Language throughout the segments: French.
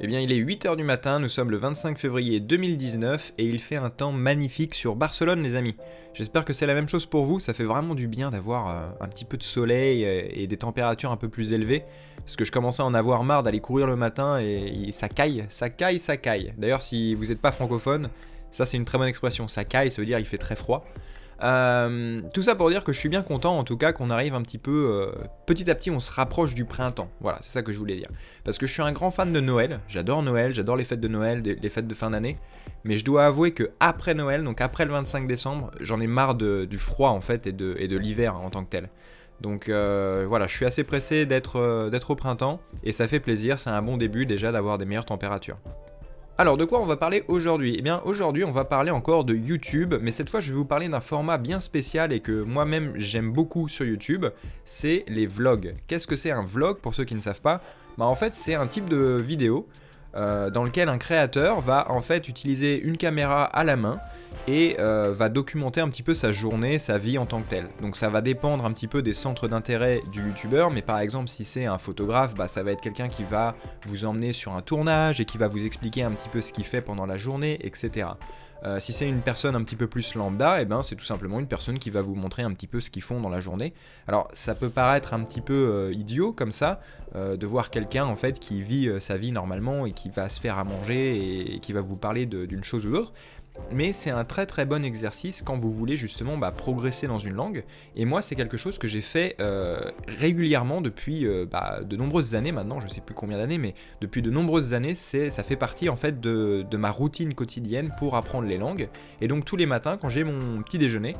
Eh bien, il est 8h du matin, nous sommes le 25 février 2019 et il fait un temps magnifique sur Barcelone, les amis. J'espère que c'est la même chose pour vous, ça fait vraiment du bien d'avoir euh, un petit peu de soleil euh, et des températures un peu plus élevées. Parce que je commençais à en avoir marre d'aller courir le matin et, ça caille, ça caille, ça caille. D'ailleurs, si vous n'êtes pas francophone, ça c'est une très bonne expression, ça caille, ça veut dire il fait très froid. Euh, tout ça pour dire que je suis bien content en tout cas qu'on arrive un petit peu, euh, petit à petit on se rapproche du printemps. Voilà, c'est ça que je voulais dire. Parce que je suis un grand fan de Noël, j'adore Noël, j'adore les fêtes de Noël, les fêtes de fin d'année. Mais je dois avouer que après Noël, donc après le 25 décembre, j'en ai marre du froid en fait et de, l'hiver en tant que tel. Donc euh, voilà, je suis assez pressé d'être au printemps et ça fait plaisir, c'est un bon début déjà d'avoir des meilleures températures. Alors de quoi on va parler aujourd'hui? Eh bien aujourd'hui on va parler encore de YouTube, mais cette fois je vais vous parler d'un format bien spécial et que moi-même j'aime beaucoup sur YouTube, c'est les vlogs. Qu'est-ce que c'est un vlog pour ceux qui ne savent pas? Bah en fait c'est un type de vidéo euh, dans lequel un créateur va en fait utiliser une caméra à la main et euh, va documenter un petit peu sa journée, sa vie en tant que telle. Donc ça va dépendre un petit peu des centres d'intérêt du youtubeur, mais par exemple si c'est un photographe, bah, ça va être quelqu'un qui va vous emmener sur un tournage et qui va vous expliquer un petit peu ce qu'il fait pendant la journée, etc. Euh, si c'est une personne un petit peu plus lambda, et eh ben, c'est tout simplement une personne qui va vous montrer un petit peu ce qu'ils font dans la journée. Alors ça peut paraître un petit peu euh, idiot comme ça, de voir quelqu'un en fait qui vit sa vie normalement et qui va se faire à manger et qui va vous parler d'une chose ou d'autre, mais c'est un très très bon exercice quand vous voulez justement bah, progresser dans une langue. Et moi, c'est quelque chose que j'ai fait euh, régulièrement depuis euh, bah, de nombreuses années maintenant, je ne sais plus combien d'années, mais depuis de nombreuses années, ça fait partie en fait de, ma routine quotidienne pour apprendre les langues. Et donc tous les matins, quand j'ai mon petit déjeuner,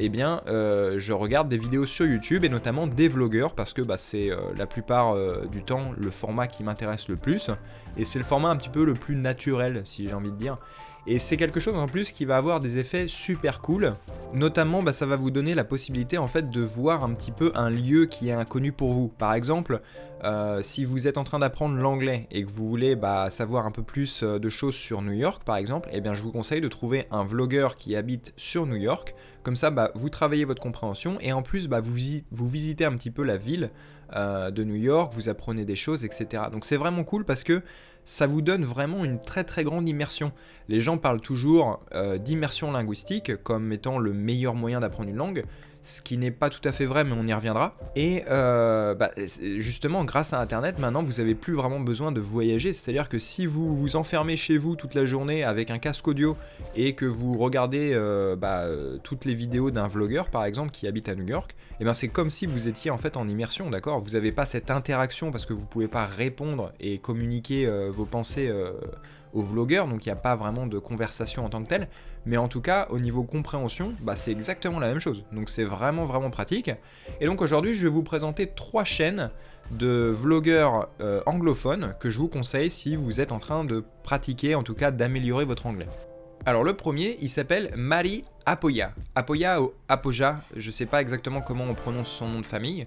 eh bien, euh, je regarde des vidéos sur YouTube et notamment des vlogueurs parce que bah, c'est la plupart du temps le format qui m'intéresse le plus et c'est le format un petit peu le plus naturel, si j'ai envie de dire. Et c'est quelque chose en plus qui va avoir des effets super cool. Notamment, bah, ça va vous donner la possibilité en fait de voir un petit peu un lieu qui est inconnu pour vous. Par exemple, euh, si vous êtes en train d'apprendre l'anglais et que vous voulez bah, savoir un peu plus euh, de choses sur New York, par exemple, eh bien, je vous conseille de trouver un vlogueur qui habite sur New York. Comme ça, bah, vous travaillez votre compréhension et en plus, vous, vous visitez un petit peu la ville euh, de New York, vous apprenez des choses, etc. Donc c'est vraiment cool parce que ça vous donne vraiment une très très grande immersion. Les gens parlent toujours euh, d'immersion linguistique comme étant le meilleur moyen d'apprendre une langue ce qui n'est pas tout à fait vrai, mais on y reviendra. Et euh, bah, justement, grâce à Internet, maintenant, vous n'avez plus vraiment besoin de voyager. C'est-à-dire que si vous vous enfermez chez vous toute la journée avec un casque audio et que vous regardez euh, bah, toutes les vidéos d'un vlogueur, par exemple, qui habite à New York, et eh ben c'est comme si vous étiez en fait en immersion, d'accord? Vous n'avez pas cette interaction parce que vous ne pouvez pas répondre et communiquer euh, vos pensées aux vlogueurs, donc il n'y a pas vraiment de conversation en tant que telle. Mais en tout cas, au niveau compréhension, bah, c'est exactement la même chose. Donc c'est vraiment vraiment pratique. Et donc aujourd'hui, je vais vous présenter trois chaînes de vlogueurs euh, anglophones que je vous conseille si vous êtes en train de pratiquer, en tout cas d'améliorer votre anglais. Alors le premier, il s'appelle Mari Apoya. Apoya ou Apoja, je sais pas exactement comment on prononce son nom de famille.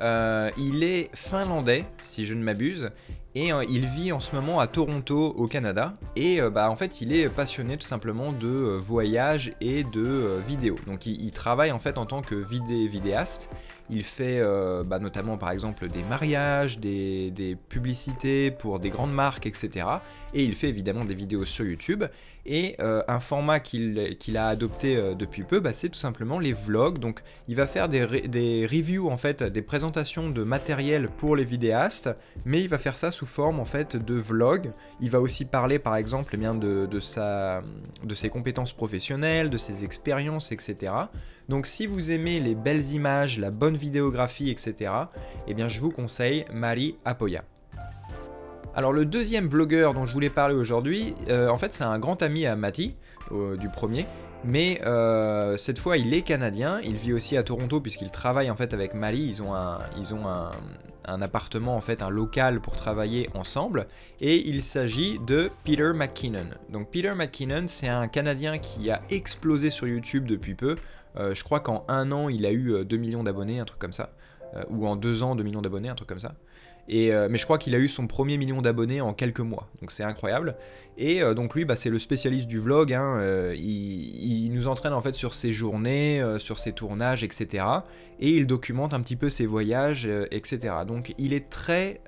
Euh, il est finlandais, si je ne m'abuse, et euh, il vit en ce moment à Toronto, au Canada. Et euh, bah, en fait, il est passionné tout simplement de voyage et de vidéo. Donc, il, travaille en fait en tant que vidéaste. Il fait bah, notamment par exemple des mariages, des, publicités pour des grandes marques, etc. Et il fait évidemment des vidéos sur YouTube. Et un format qu'il a adopté depuis peu, bah, c'est tout simplement les vlogs. Donc il va faire des, des reviews en fait, des présentations de matériel pour les vidéastes, mais il va faire ça sous forme en fait de vlog. Il va aussi parler par exemple eh bien, de, sa, de ses compétences professionnelles, de ses expériences, etc. Donc si vous aimez les belles images, la bonne vidéographie, etc., eh bien je vous conseille Marie Apoya. Alors le deuxième vlogueur dont je voulais parler aujourd'hui, euh, en fait c'est un grand ami à Mati, du premier, mais euh, cette fois, il est canadien. Il vit aussi à Toronto puisqu'il travaille en fait avec Mali. Ils ont un, appartement en fait, un local pour travailler ensemble. Et il s'agit de Peter McKinnon. Donc Peter McKinnon, c'est un Canadien qui a explosé sur YouTube depuis peu. Euh, je crois qu'en un an, il a eu 2 euh, millions d'abonnés, un truc comme ça. ou en deux ans, 2 millions d'abonnés, un truc comme ça. Euh, mais je crois qu'il a eu son premier million d'abonnés en quelques mois, donc c'est incroyable. Et euh, donc lui, bah, c'est le spécialiste du vlog. Hein, euh, il, nous entraîne en fait sur ses journées, sur ses tournages, etc. Et il documente un petit peu ses voyages, etc. Donc il est très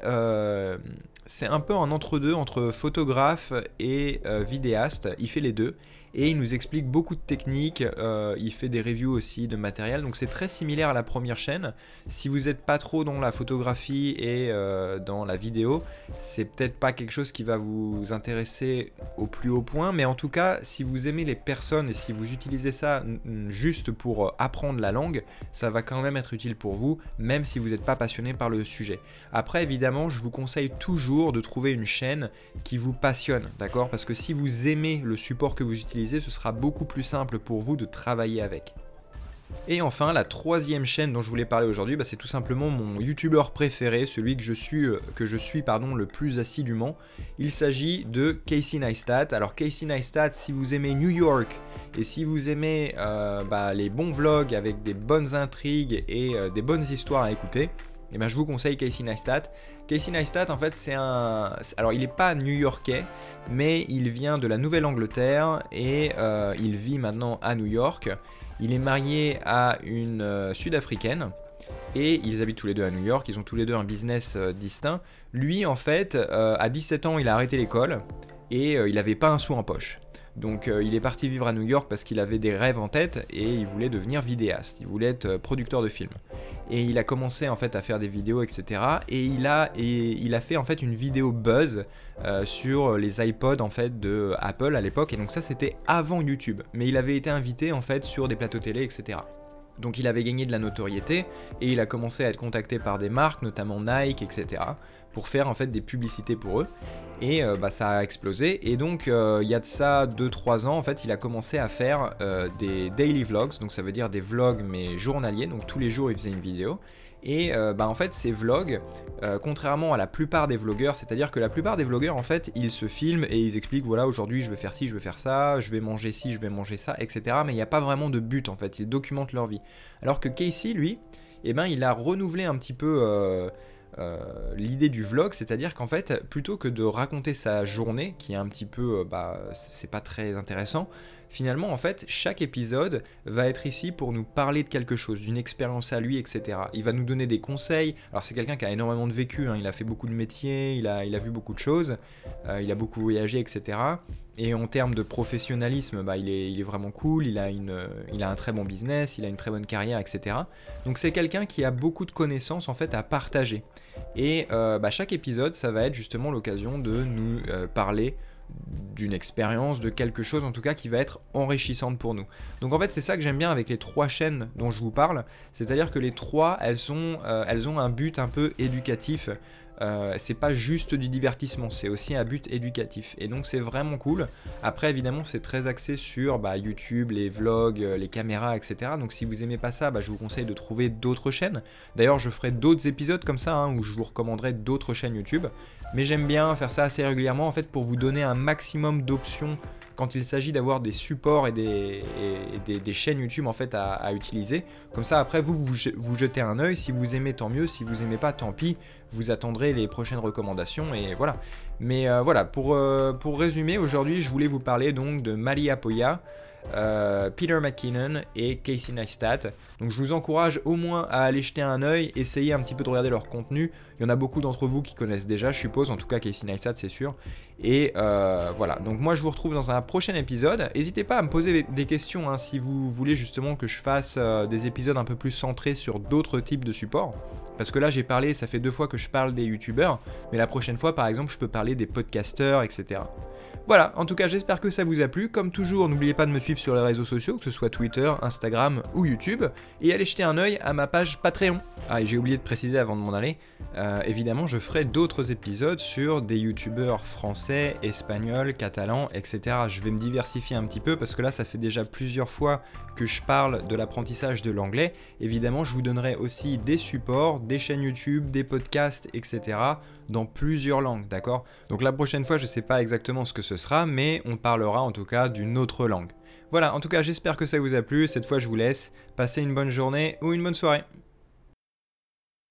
c'est un peu un entre-deux entre photographe et vidéaste. Il fait les deux et il nous explique beaucoup de techniques. Euh, il fait des reviews aussi de matériel. Donc c'est très similaire à la première chaîne. Si vous n'êtes pas trop dans la photographie et euh, dans la vidéo, c'est peut-être pas quelque chose qui va vous intéresser au plus haut point. Mais en tout cas, si vous aimez les personnes et si vous utilisez ça juste pour apprendre la langue, ça va quand même être utile pour vous, même si vous n'êtes pas passionné par le sujet. Après, évidemment, je vous conseille toujours de trouver une chaîne qui vous passionne, d'accord? Parce que si vous aimez le support que vous utilisez, ce sera beaucoup plus simple pour vous de travailler avec. Et enfin, la troisième chaîne dont je voulais parler aujourd'hui, bah, c'est tout simplement mon youtubeur préféré, celui que je suis, euh, que je suis pardon, le plus assidûment. Il s'agit de Casey Neistat. Alors Casey Neistat, si vous aimez New York et si vous aimez euh, bah, les bons vlogs avec des bonnes intrigues et euh, des bonnes histoires à écouter, eh ben, je vous conseille Casey Neistat. Casey Neistat, en fait, c'est un. Alors, il n'est pas new-yorkais, mais il vient de la Nouvelle-Angleterre et euh, il vit maintenant à New York. Il est marié à une euh, sud-africaine et ils habitent tous les deux à New York. Ils ont tous les deux un business euh, distinct. Lui, en fait, à 17 ans, il a arrêté l'école et il n'avait pas un sou en poche. Donc euh, il est parti vivre à New York parce qu'il avait des rêves en tête et il voulait devenir vidéaste, il voulait être euh, producteur de films. Et il a commencé en fait à faire des vidéos, etc. Et il a, et il a fait en fait une vidéo buzz euh, sur les iPods en fait de Apple à l'époque. Et donc ça c'était avant YouTube. Mais il avait été invité en fait sur des plateaux télé, etc. Donc il avait gagné de la notoriété et il a commencé à être contacté par des marques, notamment Nike, etc., pour faire en fait des publicités pour eux. Et euh, bah, ça a explosé. Et donc euh, il y a de ça 2-3 ans, en fait, il a commencé à faire euh, des daily vlogs, donc ça veut dire des vlogs mais journaliers, donc tous les jours il faisait une vidéo. Et euh, bah, en fait, ces vlogs, euh, contrairement à la plupart des vlogueurs, c'est-à-dire que la plupart des vlogueurs, en fait, ils se filment et ils expliquent voilà, aujourd'hui je vais faire ci, je vais faire ça, je vais manger ci, je vais manger ça, etc. Mais il n'y a pas vraiment de but en fait, ils documentent leur vie. Alors que Casey, lui, eh ben, il a renouvelé un petit peu. Euh, l'idée du vlog, c'est-à-dire qu'en fait, plutôt que de raconter sa journée, qui est un petit peu, bah, c'est pas très intéressant, finalement, en fait, chaque épisode va être ici pour nous parler de quelque chose, d'une expérience à lui, etc. Il va nous donner des conseils. Alors, c'est quelqu'un qui a énormément de vécu, hein. il a fait beaucoup de métiers, il a, il a vu beaucoup de choses, euh, il a beaucoup voyagé, etc. Et en termes de professionnalisme, bah, il, est, il, est, vraiment cool, il a, une, il a un très bon business, il a une très bonne carrière, etc. Donc c'est quelqu'un qui a beaucoup de connaissances en fait à partager. Et euh, bah, chaque épisode, ça va être justement l'occasion de nous euh, parler d'une expérience, de quelque chose en tout cas qui va être enrichissante pour nous. Donc en fait c'est ça que j'aime bien avec les trois chaînes dont je vous parle, c'est-à-dire que les trois elles, euh, elles ont un but un peu éducatif. Euh, c'est pas juste du divertissement, c'est aussi un but éducatif. Et donc c'est vraiment cool. Après évidemment c'est très axé sur bah, YouTube, les vlogs, euh, les caméras, etc. Donc si vous aimez pas ça, bah, je vous conseille de trouver d'autres chaînes. D'ailleurs je ferai d'autres épisodes comme ça hein, où je vous recommanderai d'autres chaînes YouTube. Mais j'aime bien faire ça assez régulièrement en fait pour vous donner un maximum d'options quand il s'agit d'avoir des supports et des, chaînes YouTube en fait à, utiliser. Comme ça après vous, vous, jetez un oeil, si vous aimez tant mieux, si vous aimez pas tant pis, vous attendrez les prochaines recommandations et voilà. Mais euh, voilà, pour, euh, pour résumer, aujourd'hui je voulais vous parler donc de Malia Poya. Euh, Peter McKinnon et Casey Neistat. Donc je vous encourage au moins à aller jeter un oeil, essayer un petit peu de regarder leur contenu. Il y en a beaucoup d'entre vous qui connaissent déjà, je suppose, en tout cas Casey Neistat c'est sûr. Et euh, voilà, donc moi je vous retrouve dans un prochain épisode. N'hésitez pas à me poser des questions hein, si vous voulez justement que je fasse euh, des épisodes un peu plus centrés sur d'autres types de supports. Parce que là j'ai parlé, ça fait deux fois que je parle des youtubeurs, mais la prochaine fois par exemple je peux parler des podcasteurs, etc. Voilà, en tout cas j'espère que ça vous a plu. Comme toujours, n'oubliez pas de me suivre sur les réseaux sociaux, que ce soit Twitter, Instagram ou YouTube, et allez jeter un oeil à ma page Patreon. Ah, et j'ai oublié de préciser avant de m'en aller, euh, évidemment je ferai d'autres épisodes sur des youtubeurs français, espagnols, catalans, etc. Je vais me diversifier un petit peu parce que là ça fait déjà plusieurs fois que je parle de l'apprentissage de l'anglais. Évidemment je vous donnerai aussi des supports, des chaînes YouTube, des podcasts, etc. dans plusieurs langues, d'accord? Donc la prochaine fois je sais pas exactement ce que ce sera, mais on parlera en tout cas d'une autre langue. Voilà, en tout cas j'espère que ça vous a plu, cette fois je vous laisse, passez une bonne journée ou une bonne soirée.